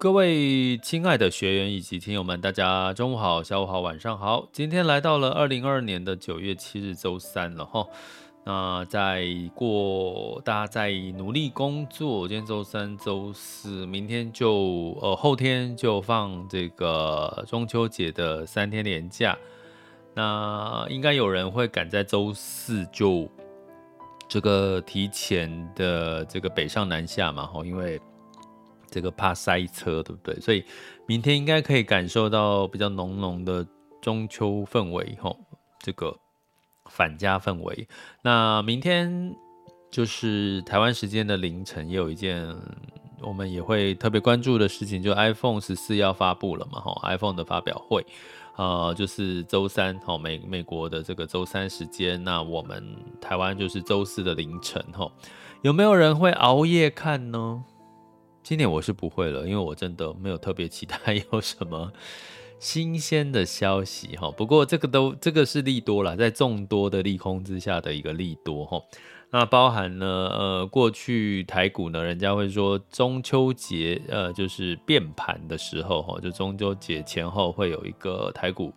各位亲爱的学员以及听友们，大家中午好、下午好、晚上好。今天来到了二零二二年的九月七日，周三了哈。那在过，大家在努力工作。今天周三、周四，明天就呃后天就放这个中秋节的三天连假。那应该有人会赶在周四就这个提前的这个北上南下嘛？哈，因为。这个怕塞车，对不对？所以明天应该可以感受到比较浓浓的中秋氛围，吼，这个返家氛围。那明天就是台湾时间的凌晨，也有一件我们也会特别关注的事情，就 iPhone 十四要发布了嘛，吼，iPhone 的发表会，呃，就是周三，吼，美美国的这个周三时间，那我们台湾就是周四的凌晨，吼，有没有人会熬夜看呢？今年我是不会了，因为我真的没有特别期待 有什么新鲜的消息哈。不过这个都这个是利多啦，在众多的利空之下的一个利多哈。那包含呢，呃，过去台股呢，人家会说中秋节呃就是变盘的时候哈，就中秋节前后会有一个台股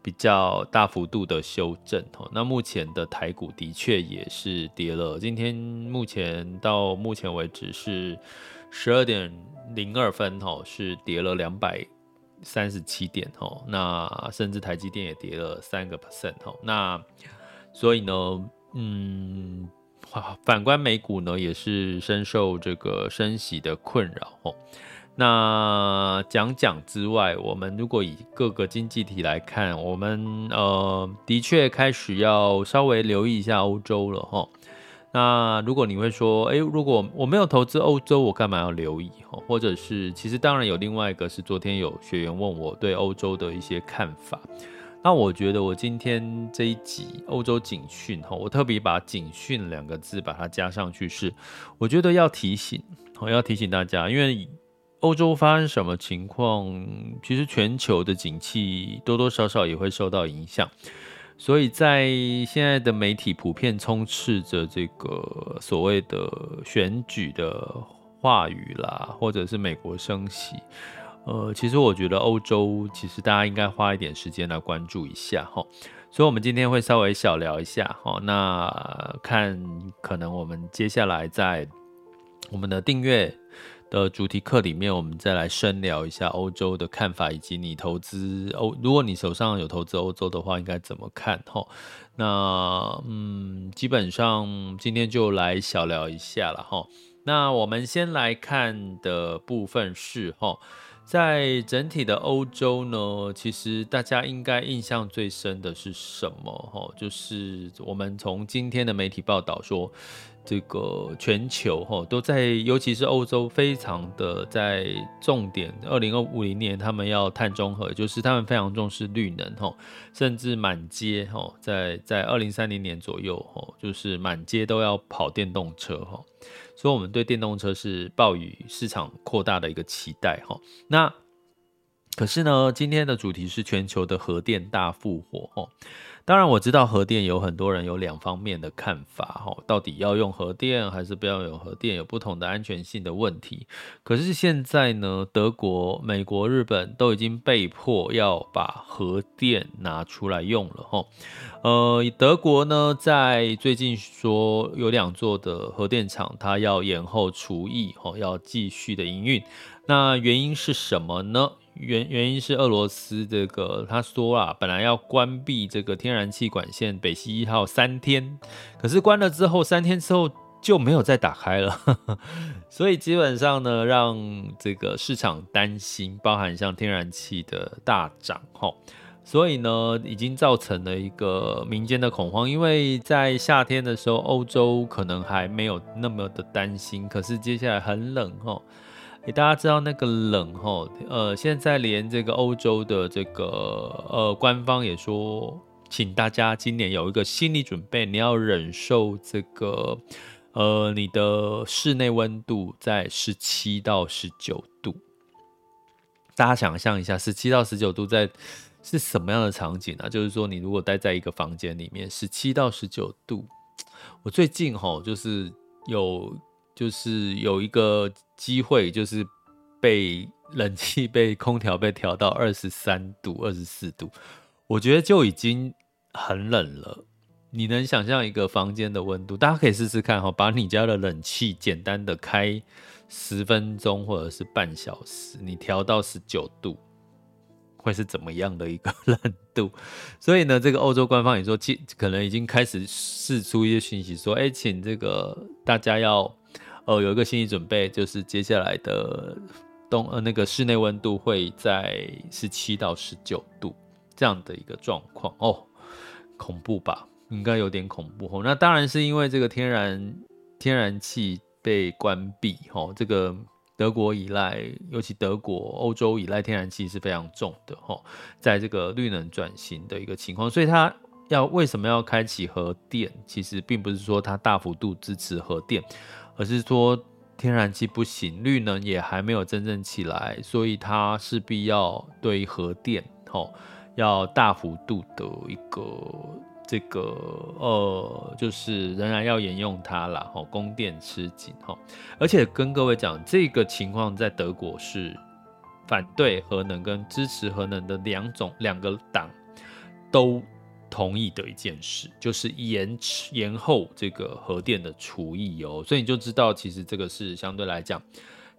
比较大幅度的修正哈。那目前的台股的确也是跌了，今天目前到目前为止是。十二点零二分，吼，是跌了两百三十七点，吼，那甚至台积电也跌了三个 percent，吼，那所以呢，嗯，反观美股呢，也是深受这个升息的困扰，吼。那讲讲之外，我们如果以各个经济体来看，我们呃的确开始要稍微留意一下欧洲了，吼。那如果你会说，诶，如果我没有投资欧洲，我干嘛要留意？或者是，其实当然有另外一个是，昨天有学员问我对欧洲的一些看法。那我觉得我今天这一集欧洲警讯，哈，我特别把“警讯”两个字把它加上去，是我觉得要提醒，我要提醒大家，因为欧洲发生什么情况，其实全球的景气多多少少也会受到影响。所以在现在的媒体普遍充斥着这个所谓的选举的话语啦，或者是美国升息，呃，其实我觉得欧洲其实大家应该花一点时间来关注一下哈。所以，我们今天会稍微小聊一下哈，那看可能我们接下来在我们的订阅的主题课里面，我们再来深聊一下欧洲的看法，以及你投资欧，如果你手上有投资欧洲的话，应该怎么看？哈，那嗯，基本上今天就来小聊一下了哈。那我们先来看的部分是哈，在整体的欧洲呢，其实大家应该印象最深的是什么？哈，就是我们从今天的媒体报道说。这个全球哈都在，尤其是欧洲，非常的在重点。二零二五零年，他们要碳中和，就是他们非常重视绿能哈，甚至满街哈，在在二零三零年左右哈，就是满街都要跑电动车哈。所以，我们对电动车是抱以市场扩大的一个期待哈。那可是呢，今天的主题是全球的核电大复活哦。当然我知道核电有很多人有两方面的看法哈，到底要用核电还是不要用核电，有不同的安全性的问题。可是现在呢，德国、美国、日本都已经被迫要把核电拿出来用了哈。呃，德国呢，在最近说有两座的核电厂，它要延后除役哈，要继续的营运。那原因是什么呢？原原因是俄罗斯这个他说啊，本来要关闭这个天然气管线北溪一号三天，可是关了之后三天之后就没有再打开了，所以基本上呢，让这个市场担心，包含像天然气的大涨哈，所以呢，已经造成了一个民间的恐慌，因为在夏天的时候，欧洲可能还没有那么的担心，可是接下来很冷哈。欸、大家知道那个冷哈，呃，现在连这个欧洲的这个呃官方也说，请大家今年有一个心理准备，你要忍受这个呃你的室内温度在十七到十九度。大家想象一下，十七到十九度在是什么样的场景啊？就是说，你如果待在一个房间里面，十七到十九度，我最近哈就是有。就是有一个机会，就是被冷气、被空调被调到二十三度、二十四度，我觉得就已经很冷了。你能想象一个房间的温度？大家可以试试看哈，把你家的冷气简单的开十分钟或者是半小时，你调到十九度，会是怎么样的一个 冷度？所以呢，这个欧洲官方也说，其可能已经开始释出一些讯息，说，哎，请这个大家要。呃，有一个心理准备，就是接下来的冬呃那个室内温度会在十七到十九度这样的一个状况哦，恐怖吧？应该有点恐怖哦。那当然是因为这个天然天然气被关闭哦，这个德国依赖，尤其德国、欧洲依赖天然气是非常重的哦，在这个绿能转型的一个情况，所以它要为什么要开启核电？其实并不是说它大幅度支持核电。而是说天然气不行，绿能也还没有真正起来，所以它势必要对核电吼要大幅度的一个这个呃，就是仍然要沿用它啦吼，供电吃紧吼。而且跟各位讲，这个情况在德国是反对核能跟支持核能的两种两个党都。同意的一件事就是延迟延后这个核电的除役哦，所以你就知道，其实这个是相对来讲，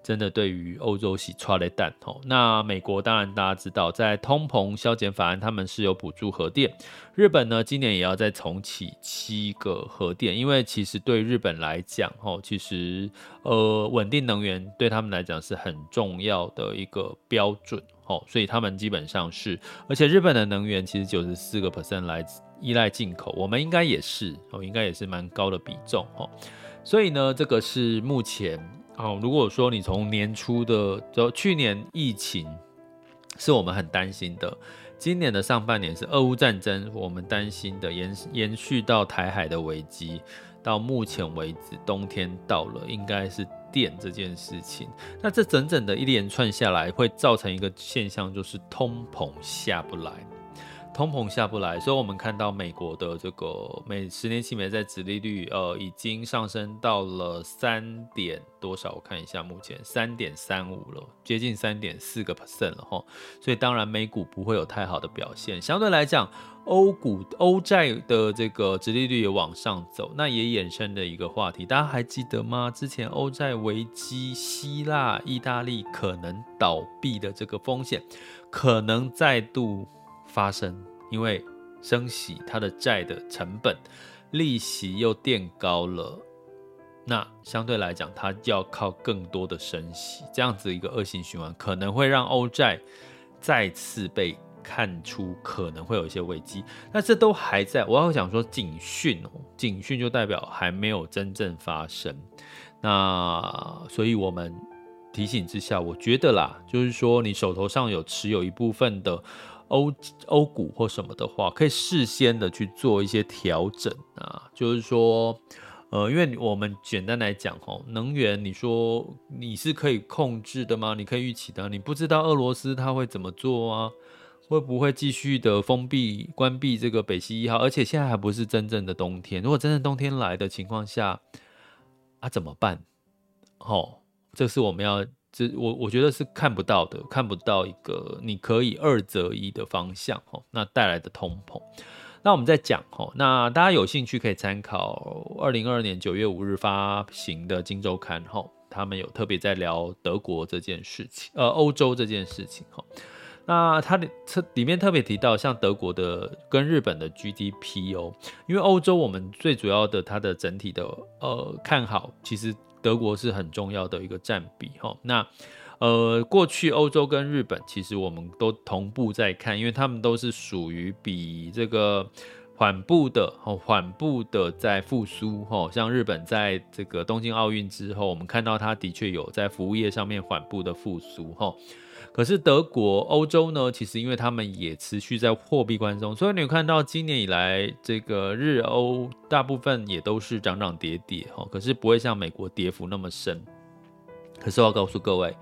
真的对于欧洲是剉咧等哦。那美国当然大家知道，在通膨削减法案，他们是有补助核电。日本呢，今年也要再重启七个核电，因为其实对日本来讲，哦，其实呃稳定能源对他们来讲是很重要的一个标准。哦，所以他们基本上是，而且日本的能源其实九十四个 percent 来自依赖进口，我们应该也是哦，应该也是蛮高的比重哦。所以呢，这个是目前哦，如果说你从年初的就去年疫情是我们很担心的，今年的上半年是俄乌战争，我们担心的延延续到台海的危机，到目前为止冬天到了，应该是。电这件事情，那这整整的一连串下来，会造成一个现象，就是通膨下不来。通膨下不来，所以我们看到美国的这个美十年期美债殖利率，呃，已经上升到了三点多少？我看一下，目前三点三五了，接近三点四个 percent 了哈。所以当然美股不会有太好的表现。相对来讲，欧股欧债的这个殖利率也往上走，那也衍生的一个话题，大家还记得吗？之前欧债危机，希腊、意大利可能倒闭的这个风险，可能再度发生。因为升息，它的债的成本、利息又垫高了，那相对来讲，它要靠更多的升息，这样子一个恶性循环，可能会让欧债再次被看出可能会有一些危机。那这都还在，我要讲说警讯哦，警讯就代表还没有真正发生。那所以我们提醒之下，我觉得啦，就是说你手头上有持有一部分的。欧欧股或什么的话，可以事先的去做一些调整啊，就是说，呃，因为我们简单来讲哦，能源你说你是可以控制的吗？你可以预期的，你不知道俄罗斯他会怎么做啊？会不会继续的封闭、关闭这个北溪一号？而且现在还不是真正的冬天，如果真正冬天来的情况下，啊怎么办？哦，这是我们要。这我我觉得是看不到的，看不到一个你可以二择一的方向哦。那带来的通膨，那我们再讲哦。那大家有兴趣可以参考二零二二年九月五日发行的《今周刊》哈，他们有特别在聊德国这件事情，呃，欧洲这件事情哈。那它的特里面特别提到，像德国的跟日本的 GDP 哦，因为欧洲我们最主要的它的整体的呃看好，其实。德国是很重要的一个占比哈，那呃过去欧洲跟日本其实我们都同步在看，因为他们都是属于比这个缓步的哦，缓步的在复苏哈，像日本在这个东京奥运之后，我们看到它的确有在服务业上面缓步的复苏哈。可是德国、欧洲呢？其实因为他们也持续在货币宽松，所以你有看到今年以来，这个日欧大部分也都是涨涨跌跌哈。可是不会像美国跌幅那么深。可是我要告诉各位，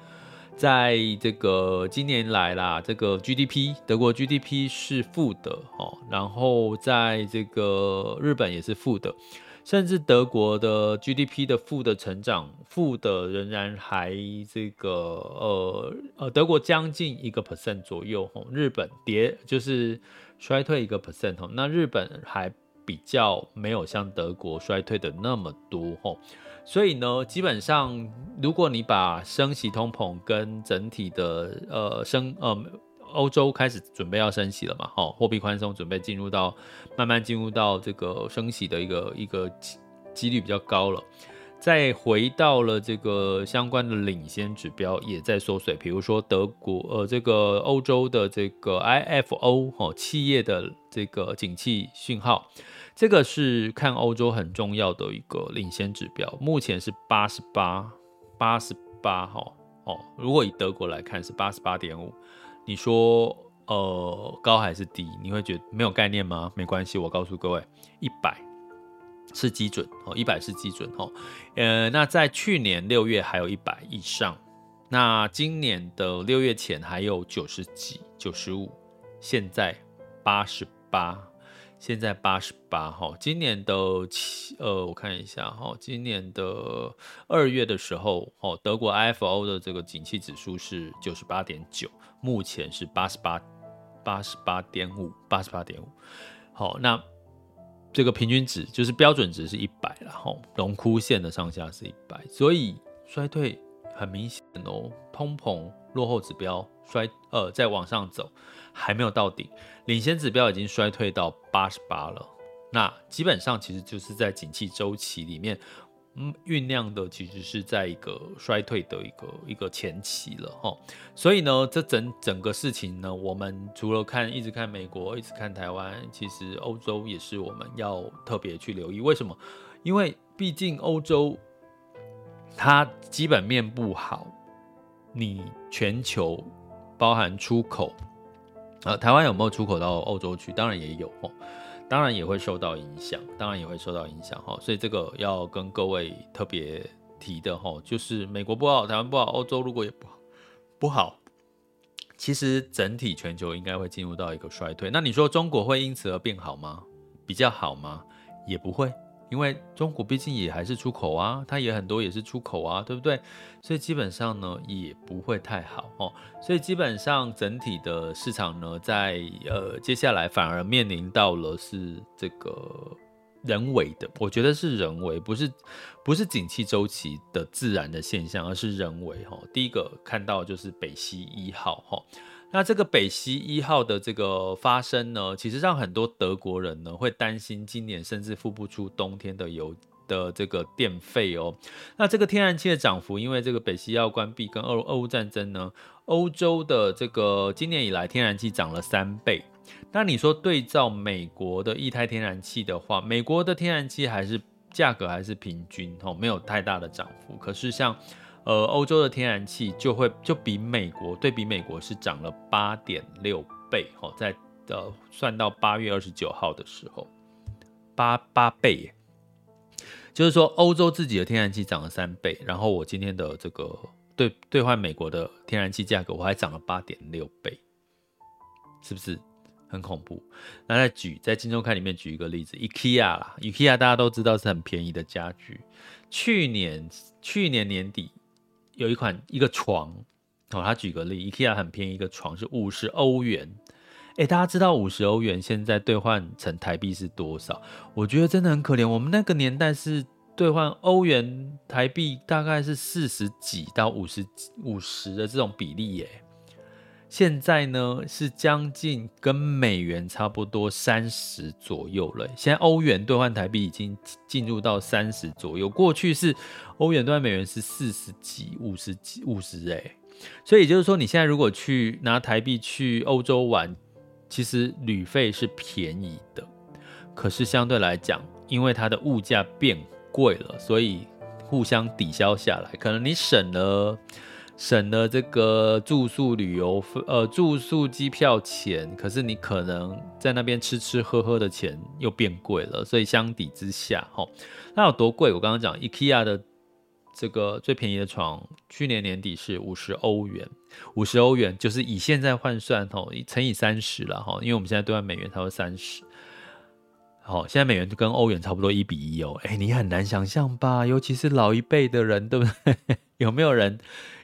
在这个今年来啦，这个 GDP 德国 GDP 是负的哦，然后在这个日本也是负的。甚至德国的 GDP 的负的成长，负的仍然还这个呃呃，德国将近一个 percent 左右吼，日本跌就是衰退一个 percent 吼，那日本还比较没有像德国衰退的那么多吼，所以呢，基本上如果你把升息通膨跟整体的呃升呃。欧洲开始准备要升息了嘛？好，货币宽松准备进入到慢慢进入到这个升息的一个一个几率比较高了。再回到了这个相关的领先指标也在缩水，比如说德国呃这个欧洲的这个 IFO 哦企业的这个景气讯号，这个是看欧洲很重要的一个领先指标，目前是八十八八十八哈哦，如果以德国来看是八十八点五。你说呃高还是低？你会觉得没有概念吗？没关系，我告诉各位，一百是基准哦，一百是基准哦。呃，那在去年六月还有一百以上，那今年的六月前还有九十几、九十五，现在八十八，现在八十八哈。今年的七呃，我看一下哈，今年的二月的时候哦，德国 IFO 的这个景气指数是九十八点九。目前是八十八，八十八点五，八十八点五。好，那这个平均值就是标准值是一百，然后荣枯线的上下是一百，所以衰退很明显哦。通膨落后指标衰呃再往上走，还没有到顶，领先指标已经衰退到八十八了。那基本上其实就是在景气周期里面。嗯，酝酿的其实是在一个衰退的一个一个前期了哈，所以呢，这整整个事情呢，我们除了看一直看美国，一直看台湾，其实欧洲也是我们要特别去留意。为什么？因为毕竟欧洲它基本面不好，你全球包含出口啊，台湾有没有出口到欧洲去？当然也有哦。当然也会受到影响，当然也会受到影响哈，所以这个要跟各位特别提的哈，就是美国不好，台湾不好，欧洲如果也不好，不好，其实整体全球应该会进入到一个衰退。那你说中国会因此而变好吗？比较好吗？也不会。因为中国毕竟也还是出口啊，它也很多也是出口啊，对不对？所以基本上呢也不会太好哦。所以基本上整体的市场呢，在呃接下来反而面临到了是这个人为的，我觉得是人为，不是不是景气周期的自然的现象，而是人为哈。第一个看到就是北溪一号哈。那这个北溪一号的这个发生呢，其实让很多德国人呢会担心，今年甚至付不出冬天的油的这个电费哦。那这个天然气的涨幅，因为这个北溪要关闭跟俄俄乌战争呢，欧洲的这个今年以来天然气涨了三倍。那你说对照美国的液态天然气的话，美国的天然气还是价格还是平均哦，没有太大的涨幅。可是像呃，欧洲的天然气就会就比美国对比美国是涨了八点六倍，哦，在呃算到八月二十九号的时候，八八倍耶，就是说欧洲自己的天然气涨了三倍，然后我今天的这个兑兑换美国的天然气价格，我还涨了八点六倍，是不是？很恐怖？那再举在金周刊里面举一个例子，IKEA 啦，IKEA 大家都知道是很便宜的家具，去年去年年底有一款一个床，哦，他举个例，IKEA 很便宜一个床是五十欧元。哎，大家知道五十欧元现在兑换成台币是多少？我觉得真的很可怜。我们那个年代是兑换欧元台币大概是四十几到五十五十的这种比例耶。现在呢是将近跟美元差不多三十左右了。现在欧元兑换台币已经进入到三十左右，过去是欧元兑换美元是四十几、五十几、五十哎。所以也就是说，你现在如果去拿台币去欧洲玩。其实旅费是便宜的，可是相对来讲，因为它的物价变贵了，所以互相抵消下来，可能你省了省了这个住宿旅游呃住宿机票钱，可是你可能在那边吃吃喝喝的钱又变贵了，所以相抵之下，哈，那有多贵？我刚刚讲 IKEA 的。这个最便宜的床，去年年底是五十欧元，五十欧元就是以现在换算吼，乘以三十了哈，因为我们现在兑换美元差不多三十，好，现在美元跟欧元差不多一比一哦，哎，你很难想象吧？尤其是老一辈的人，对不对？有没有人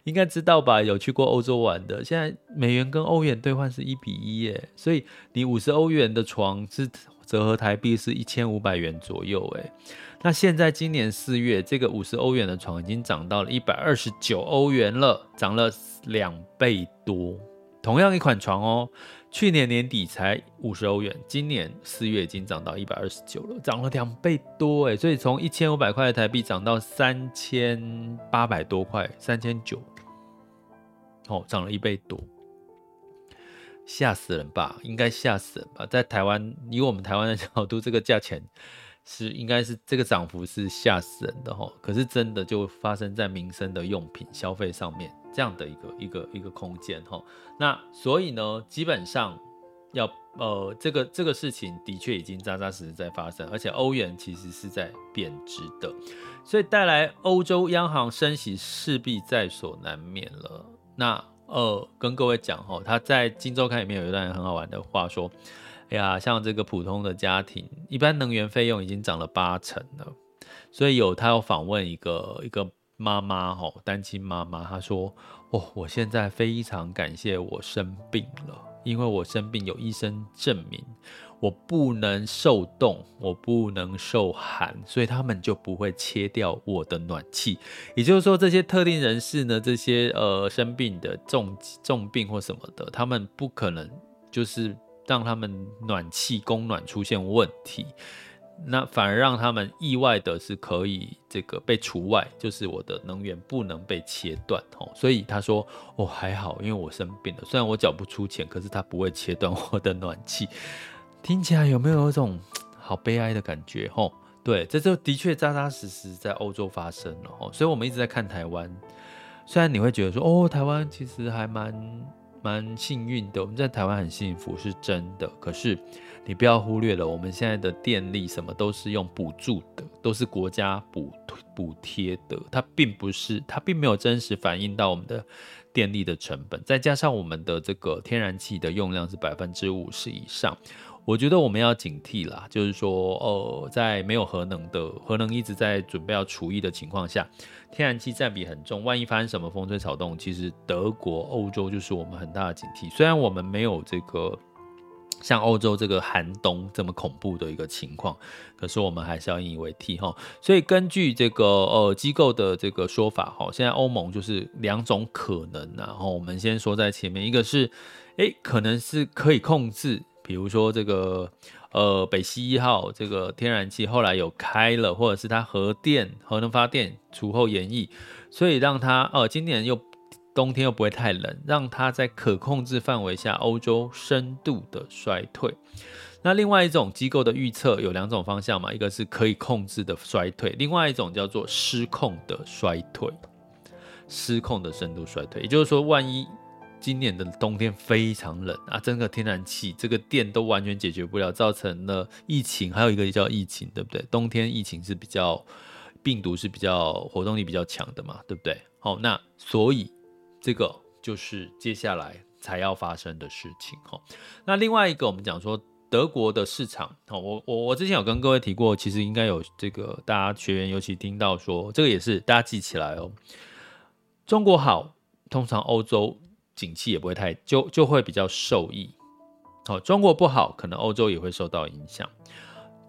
应该知道吧？有去过欧洲玩的，现在美元跟欧元兑换是一比一耶，所以你五十欧元的床是折合台币是一千五百元左右，哎。那现在今年四月，这个五十欧元的床已经涨到了一百二十九欧元了，涨了两倍多。同样一款床哦，去年年底才五十欧元，今年四月已经涨到一百二十九了，涨了两倍多诶。所以从一千五百块的台币涨到三千八百多块，三千九，哦，涨了一倍多，吓死人吧？应该吓死人吧？在台湾，以我们台湾的角度，这个价钱。是，应该是这个涨幅是吓死人的哈，可是真的就发生在民生的用品消费上面这样的一个一个一个空间哈。那所以呢，基本上要呃这个这个事情的确已经扎扎实实在发生，而且欧元其实是在贬值的，所以带来欧洲央行升息势必在所难免了。那呃跟各位讲哈，他在《金周刊》里面有一段很好玩的话说。哎呀，像这个普通的家庭，一般能源费用已经涨了八成了。所以有他有访问一个一个妈妈哈，单亲妈妈，她说：“哦，我现在非常感谢我生病了，因为我生病有医生证明我不能受冻，我不能受寒，所以他们就不会切掉我的暖气。也就是说，这些特定人士呢，这些呃生病的重重病或什么的，他们不可能就是。”让他们暖气供暖出现问题，那反而让他们意外的是可以这个被除外，就是我的能源不能被切断哦。所以他说哦还好，因为我生病了，虽然我缴不出钱，可是他不会切断我的暖气。听起来有没有一种好悲哀的感觉？吼，对，这就的确扎扎实实在欧洲发生了哦。所以我们一直在看台湾，虽然你会觉得说哦，台湾其实还蛮。蛮幸运的，我们在台湾很幸福，是真的。可是你不要忽略了，我们现在的电力什么都是用补助的，都是国家补补贴的，它并不是，它并没有真实反映到我们的电力的成本。再加上我们的这个天然气的用量是百分之五十以上。我觉得我们要警惕啦，就是说，呃，在没有核能的核能一直在准备要除役的情况下，天然气占比很重，万一发生什么风吹草动，其实德国、欧洲就是我们很大的警惕。虽然我们没有这个像欧洲这个寒冬这么恐怖的一个情况，可是我们还是要引以为戒哈。所以根据这个呃机构的这个说法哈，现在欧盟就是两种可能，然后我们先说在前面，一个是，诶，可能是可以控制。比如说这个呃北溪一号这个天然气后来有开了，或者是它核电核能发电除后延役，所以让它呃今年又冬天又不会太冷，让它在可控制范围下欧洲深度的衰退。那另外一种机构的预测有两种方向嘛，一个是可以控制的衰退，另外一种叫做失控的衰退，失控的深度衰退，也就是说万一。今年的冬天非常冷啊，整个天然气这个电都完全解决不了，造成了疫情，还有一个叫疫情，对不对？冬天疫情是比较病毒是比较活动力比较强的嘛，对不对？好，那所以这个就是接下来才要发生的事情。哈，那另外一个我们讲说德国的市场，好，我我我之前有跟各位提过，其实应该有这个大家学员尤其听到说，这个也是大家记起来哦。中国好，通常欧洲景气也不会太就就会比较受益。好，中国不好，可能欧洲也会受到影响。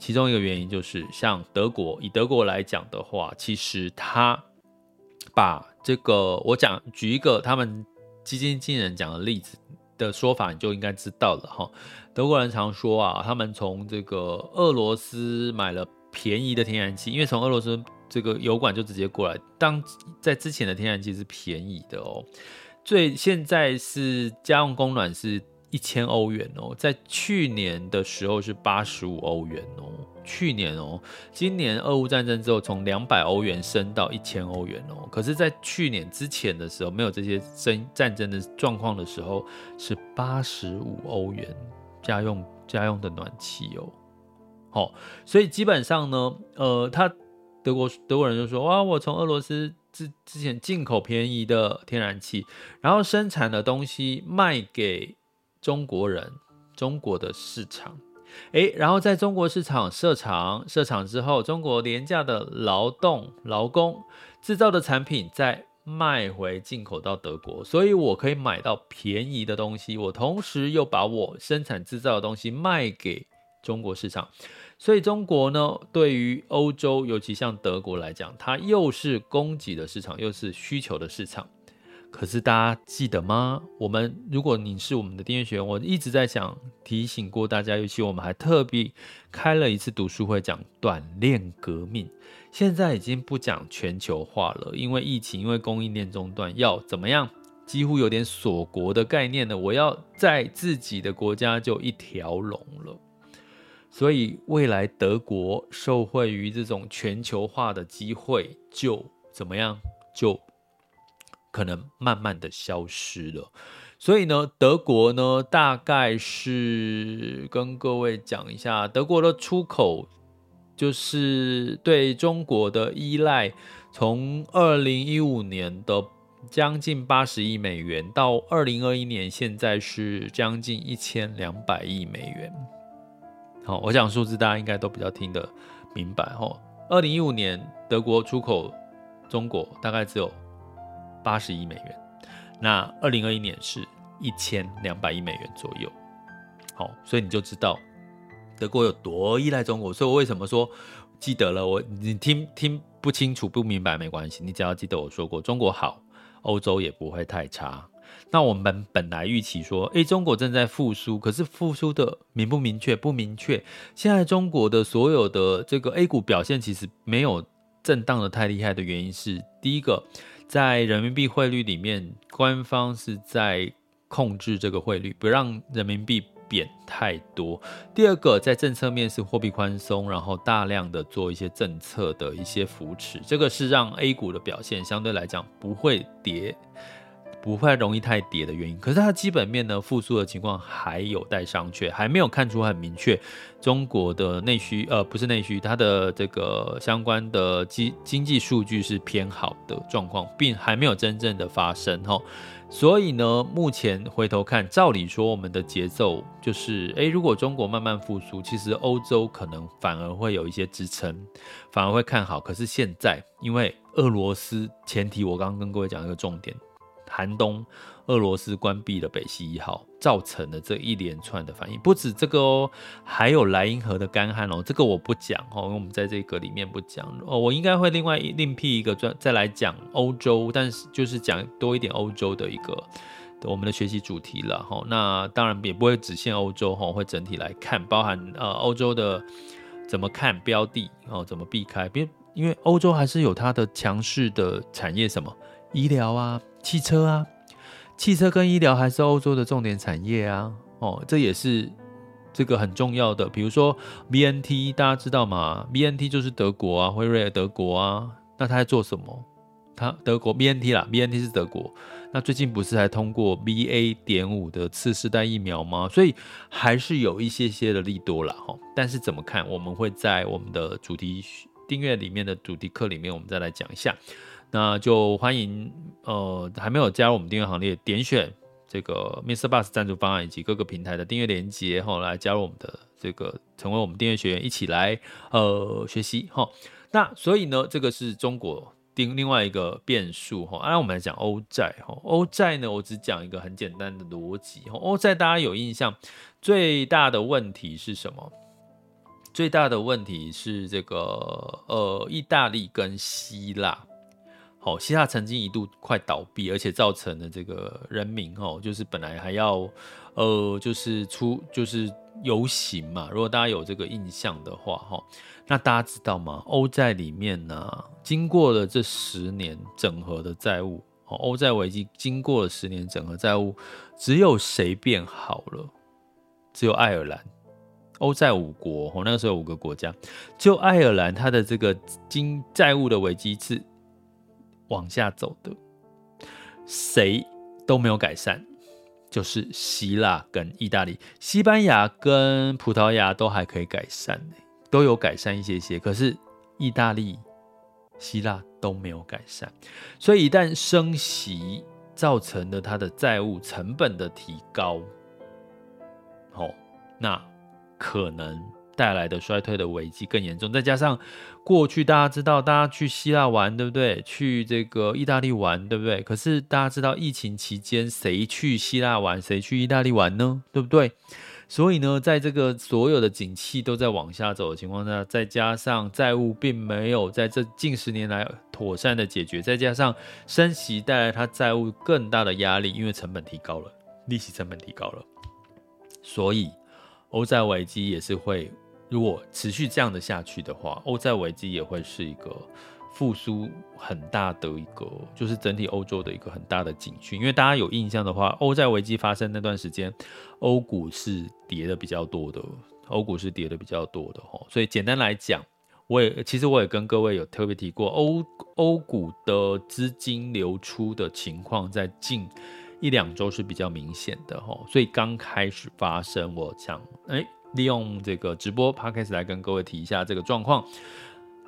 其中一个原因就是，像德国，以德国来讲的话，其实它把这个我讲举一个他们基金经理人讲的例子的说法，你就应该知道了哈。德国人常说啊，他们从这个俄罗斯买了便宜的天然气，因为从俄罗斯这个油管就直接过来，当在之前的天然气是便宜的哦，最现在是家用供暖是。一千欧元哦，在去年的时候是八十五欧元哦。去年哦，今年俄乌战争之后，从两百欧元升到一千欧元哦。可是，在去年之前的时候，没有这些争战争的状况的时候，是八十五欧元家用家用的暖气哦。好，所以基本上呢，呃，他德国德国人就说哇，我从俄罗斯之之前进口便宜的天然气，然后生产的东西卖给。中国人，中国的市场，诶，然后在中国市场设厂，设厂之后，中国廉价的劳动劳工制造的产品再卖回进口到德国，所以我可以买到便宜的东西，我同时又把我生产制造的东西卖给中国市场，所以中国呢，对于欧洲，尤其像德国来讲，它又是供给的市场，又是需求的市场。可是大家记得吗？我们如果你是我们的订阅学员，我一直在想提醒过大家，尤其我们还特别开了一次读书会，讲短链革命。现在已经不讲全球化了，因为疫情，因为供应链中断，要怎么样？几乎有点锁国的概念了。我要在自己的国家就一条龙了。所以未来德国受惠于这种全球化的机会，就怎么样？就。可能慢慢的消失了，所以呢，德国呢，大概是跟各位讲一下，德国的出口就是对中国的依赖，从二零一五年的将近八十亿美元，到二零二一年现在是将近一千两百亿美元。好，我讲数字大家应该都比较听得明白哈。二零一五年德国出口中国大概只有。八十亿美元，那二零二一年是一千两百亿美元左右。好，所以你就知道德国有多依赖中国。所以我为什么说记得了？我你听听不清楚、不明白没关系，你只要记得我说过，中国好，欧洲也不会太差。那我们本来预期说，诶，中国正在复苏，可是复苏的明不明确？不明确。现在中国的所有的这个 A 股表现其实没有震荡的太厉害的原因是，第一个。在人民币汇率里面，官方是在控制这个汇率，不让人民币贬太多。第二个，在政策面是货币宽松，然后大量的做一些政策的一些扶持，这个是让 A 股的表现相对来讲不会跌。不会容易太跌的原因，可是它基本面呢，复苏的情况还有待商榷，还没有看出很明确。中国的内需，呃，不是内需，它的这个相关的经经济数据是偏好的状况，并还没有真正的发生哈。所以呢，目前回头看，照理说我们的节奏就是，诶，如果中国慢慢复苏，其实欧洲可能反而会有一些支撑，反而会看好。可是现在，因为俄罗斯前提，我刚刚跟各位讲一个重点。寒冬，俄罗斯关闭了北溪一号，造成了这一连串的反应。不止这个哦，还有莱茵河的干旱哦，这个我不讲哦，因为我们在这个里面不讲哦。我应该会另外另辟一个专再来讲欧洲，但是就是讲多一点欧洲的一个我们的学习主题了哈。那当然也不会只限欧洲哈，会整体来看，包含呃欧洲的怎么看标的哦，怎么避开，因因为欧洲还是有它的强势的产业，什么医疗啊。汽车啊，汽车跟医疗还是欧洲的重点产业啊，哦，这也是这个很重要的。比如说 BNT，大家知道吗？BNT 就是德国啊，辉瑞德国啊，那他在做什么？他德国 BNT 啦，BNT 是德国。那最近不是还通过 BA 点五的次世代疫苗吗？所以还是有一些些的利多啦。哈。但是怎么看？我们会在我们的主题订阅里面的主题课里面，我们再来讲一下。那就欢迎呃还没有加入我们订阅行列，点选这个 miss Bus 赞助方案以及各个平台的订阅链接后，来加入我们的这个成为我们订阅学员，一起来呃学习哈。那所以呢，这个是中国。另另外一个变数哈，那我们来讲欧债哈，欧债呢，我只讲一个很简单的逻辑哈，欧债大家有印象，最大的问题是什么？最大的问题是这个呃，意大利跟希腊，哦，希腊曾经一度快倒闭，而且造成了这个人民哦，就是本来还要呃，就是出就是游行嘛，如果大家有这个印象的话哈。那大家知道吗？欧债里面呢、经过了这十年整合的债务，哦，欧债危机经过了十年整合债务，只有谁变好了？只有爱尔兰。欧债五国，哦，那个时候有五个国家，就爱尔兰它的这个经债务的危机是往下走的，谁都没有改善，就是希腊跟意大利，西班牙跟葡萄牙都还可以改善都有改善一些些，可是意大利、希腊都没有改善，所以一旦升息造成了它的债务成本的提高，哦，那可能带来的衰退的危机更严重。再加上过去大家知道，大家去希腊玩，对不对？去这个意大利玩，对不对？可是大家知道，疫情期间谁去希腊玩，谁去意大利玩呢？对不对？所以呢，在这个所有的景气都在往下走的情况下，再加上债务并没有在这近十年来妥善的解决，再加上升息带来它债务更大的压力，因为成本提高了，利息成本提高了，所以欧债危机也是会，如果持续这样的下去的话，欧债危机也会是一个。复苏很大的一个，就是整体欧洲的一个很大的警讯。因为大家有印象的话，欧债危机发生那段时间，欧股是跌的比较多的，欧股是跌的比较多的哈。所以简单来讲，我也其实我也跟各位有特别提过，欧欧股的资金流出的情况在近一两周是比较明显的哈。所以刚开始发生，我想哎，利用这个直播 podcast 来跟各位提一下这个状况。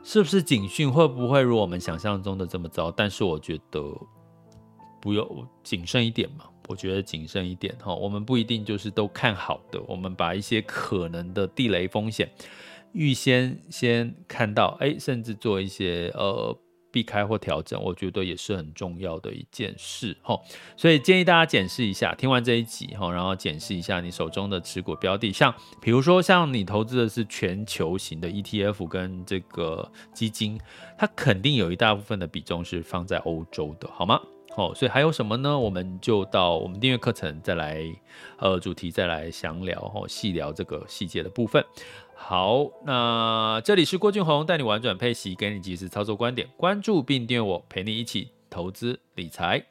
是不是警讯会不会如我们想象中的这么糟？但是我觉得不用谨慎一点嘛。我觉得谨慎一点哈，我们不一定就是都看好的。我们把一些可能的地雷风险预先先看到，哎，甚至做一些呃。避开或调整，我觉得也是很重要的一件事哈。所以建议大家检视一下，听完这一集哈，然后检视一下你手中的持股标的，像比如说像你投资的是全球型的 ETF 跟这个基金，它肯定有一大部分的比重是放在欧洲的，好吗？好，所以还有什么呢？我们就到我们订阅课程再来，呃，主题再来详聊哈，细聊这个细节的部分。好，那这里是郭俊宏，带你玩转配息，给你及时操作观点，关注并订阅我，陪你一起投资理财。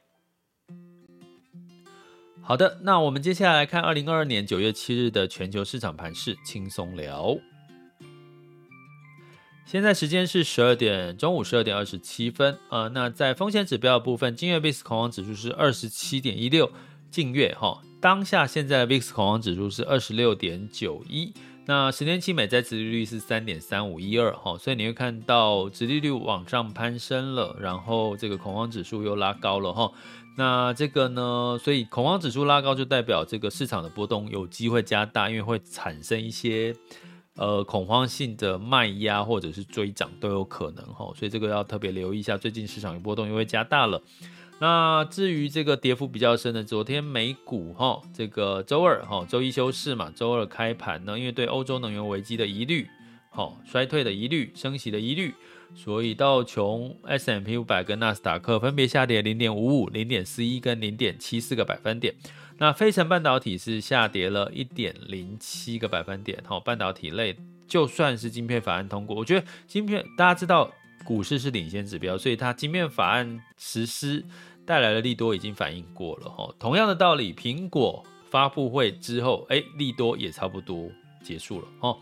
好的，那我们接下来看二零二二年九月七日的全球市场盘势，轻松聊。现在时间是十二点，中午十二点二十七分。呃，那在风险指标的部分，今日 VIX 恐慌指数是二十七点一六，近月哈，当下现在 VIX 恐慌指数是二十六点九一。那十年期美债殖利率是三点三五一二哈，所以你会看到殖利率往上攀升了，然后这个恐慌指数又拉高了哈。那这个呢，所以恐慌指数拉高就代表这个市场的波动有机会加大，因为会产生一些呃恐慌性的卖压或者是追涨都有可能哈，所以这个要特别留意一下，最近市场的波动又会加大了。那至于这个跌幅比较深的，昨天美股哈，这个周二哈，周一休市嘛，周二开盘呢，因为对欧洲能源危机的疑虑，好衰退的疑虑，升息的疑虑，所以道琼 S M P 五百跟纳斯达克分别下跌零点五五、零点四一跟零点七四个百分点。那费城半导体是下跌了一点零七个百分点。好，半导体类就算是晶片法案通过，我觉得晶片大家知道。股市是领先指标，所以它晶片法案实施带来的利多已经反映过了哈。同样的道理，苹果发布会之后，哎，利多也差不多结束了哈。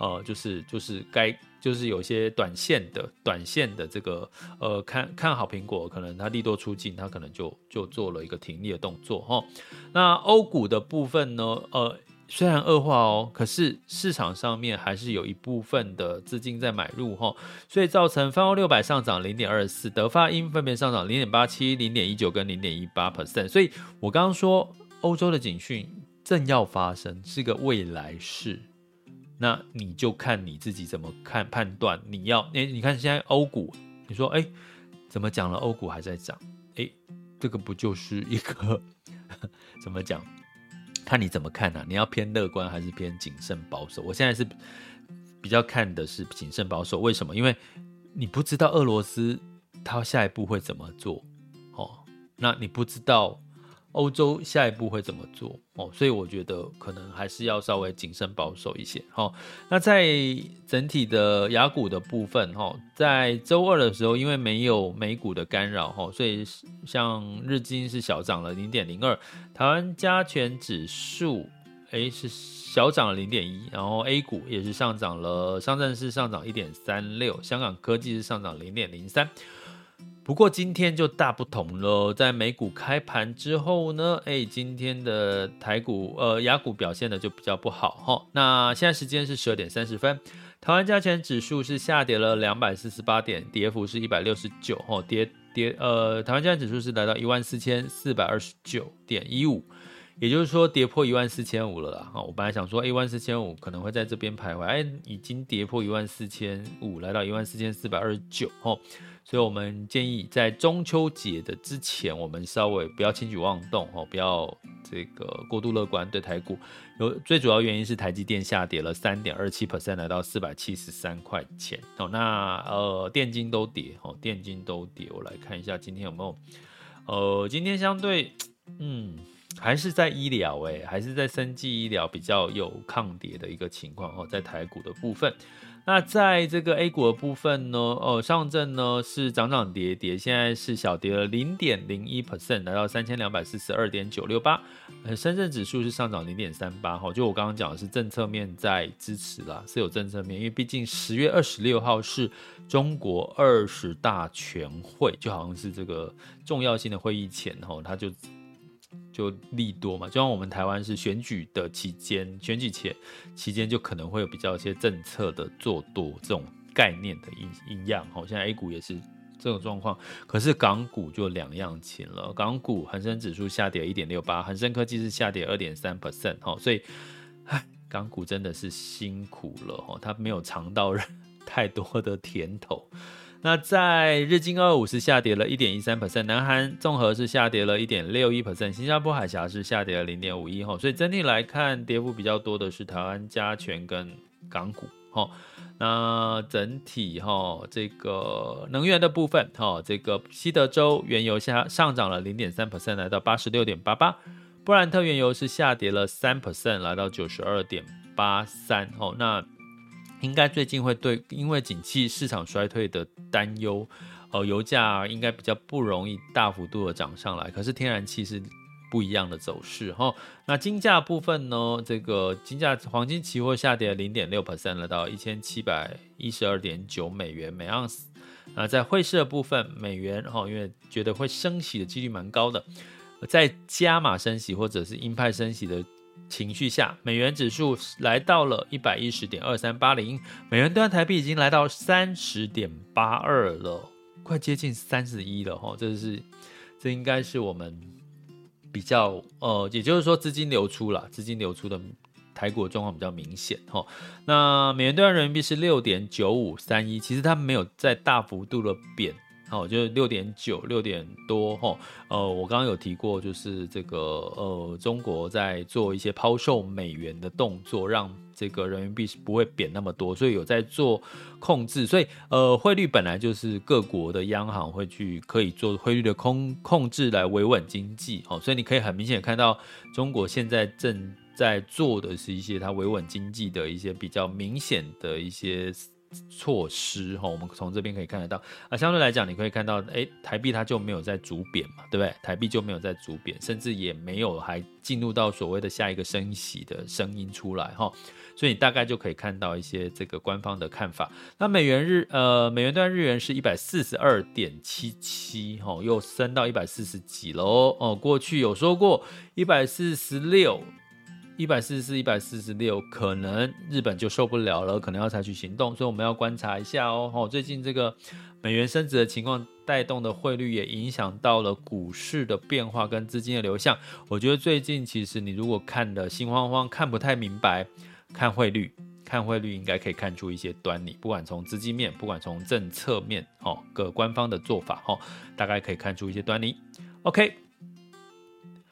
呃，就是就是该就是有些短线的短线的这个呃看看好苹果，可能它利多出尽，它可能就就做了一个停利的动作哈。那欧股的部分呢，呃。虽然恶化哦，可是市场上面还是有一部分的资金在买入哈，所以造成泛欧六百上涨零点二四，德发英分别上涨零点八七、零点一九跟零点一八 percent。所以我刚刚说欧洲的警讯正要发生，是个未来式，那你就看你自己怎么看判断。你要哎，你看现在欧股，你说哎，怎么讲了？欧股还在涨，哎，这个不就是一个 怎么讲？看你怎么看呢、你要偏乐观还是偏谨慎保守？我现在是比较看的是谨慎保守。为什么？因为你不知道俄罗斯他下一步会怎么做，哦，那你不知道。欧洲下一步会怎么做哦？所以我觉得可能还是要稍微谨慎保守一些。好，那在整体的雅股的部分哈，在周二的时候，因为没有美股的干扰哈，所以像日经是小涨了零点零二，台湾加权指数诶是小涨了零点一，然后 A 股也是上涨了，上证是上涨一点三六，香港科技是上涨零点零三。不过今天就大不同了，在美股开盘之后呢，哎，今天的台股呃雅股表现的就比较不好哈。那现在时间是十二点三十分，台湾加权指数是下跌了两百四十八点，跌幅是一百六十九哈，跌跌呃台湾加权指数是来到一万四千四百二十九点一五，也就是说跌破一万四千五了啦哈。我本来想说一万四千五可能会在这边徘徊，哎，已经跌破一万四千五，来到一万四千四百二十九哈。所以，我们建议在中秋节的之前，我们稍微不要轻举妄动哦，不要这个过度乐观对台股。有最主要原因是台积电下跌了三点二七 percent，来到四百七十三块钱哦。那呃，电金都跌哦，电金都跌。我来看一下今天有没有，呃，今天相对嗯，还是在医疗诶，还是在生技医疗比较有抗跌的一个情况哦，在台股的部分。那在这个 A 股的部分呢，哦，上证呢是涨涨跌跌，现在是小跌了零点零一 percent，来到三千两百四十二点九六八。呃，深圳指数是上涨零点三八，哈，就我刚刚讲的是政策面在支持啦，是有政策面，因为毕竟十月二十六号是中国二十大全会，就好像是这个重要性的会议前，哈，它就。就利多嘛，就像我们台湾是选举的期间，选举前期间就可能会有比较一些政策的做多这种概念的一一样，好，现在 A 股也是这种状况，可是港股就两样情了，港股恒生指数下跌一点六八，恒生科技是下跌二点三 percent，哈，所以，唉，港股真的是辛苦了，哈，它没有尝到 太多的甜头。那在日经二五是下跌了一点一三 percent，南韩综合是下跌了一点六一 percent，新加坡海峡是下跌了零点五一哈，所以整体来看，跌幅比较多的是台湾加权跟港股哈。那整体哈，这个能源的部分哈，这个西德州原油下上涨了零点三 percent，来到八十六点八八，布兰特原油是下跌了三 percent，来到九十二点八三哈。那应该最近会对，因为景气市场衰退的担忧，呃，油价应该比较不容易大幅度的涨上来。可是天然气是不一样的走势哈。那金价部分呢？这个金价黄金期货下跌零点六 percent，了到一千七百一十二点九美元每盎司。那在汇市的部分，美元哈，因为觉得会升息的几率蛮高的，在加码升息或者是鹰派升息的。情绪下，美元指数来到了一百一十点二三八零，美元兑台币已经来到三十点八二了，快接近三十一了哈。这是，这应该是我们比较呃，也就是说资金流出了，资金流出的台股状况比较明显哈。那美元兑人民币是六点九五三一，其实它没有在大幅度的贬。好，就是六点九，六点多哈。呃，我刚刚有提过，就是这个呃，中国在做一些抛售美元的动作，让这个人民币是不会贬那么多，所以有在做控制。所以呃，汇率本来就是各国的央行会去可以做汇率的控控制来维稳经济。好，所以你可以很明显看到，中国现在正在做的是一些它维稳经济的一些比较明显的一些。措施哈，我们从这边可以看得到啊。相对来讲，你可以看到，哎，台币它就没有在逐贬嘛，对不对？台币就没有在逐贬，甚至也没有还进入到所谓的下一个升息的声音出来哈。所以你大概就可以看到一些这个官方的看法。那美元日呃，美元兑日元是一百四十二点七七哈，又升到一百四十几喽哦。过去有说过一百四十六。一百四十四、一百四十六，可能日本就受不了了，可能要采取行动，所以我们要观察一下哦。哦，最近这个美元升值的情况带动的汇率也影响到了股市的变化跟资金的流向。我觉得最近其实你如果看的心慌慌，看不太明白，看汇率，看汇率应该可以看出一些端倪。不管从资金面，不管从政策面，哦，各官方的做法，哦，大概可以看出一些端倪。OK。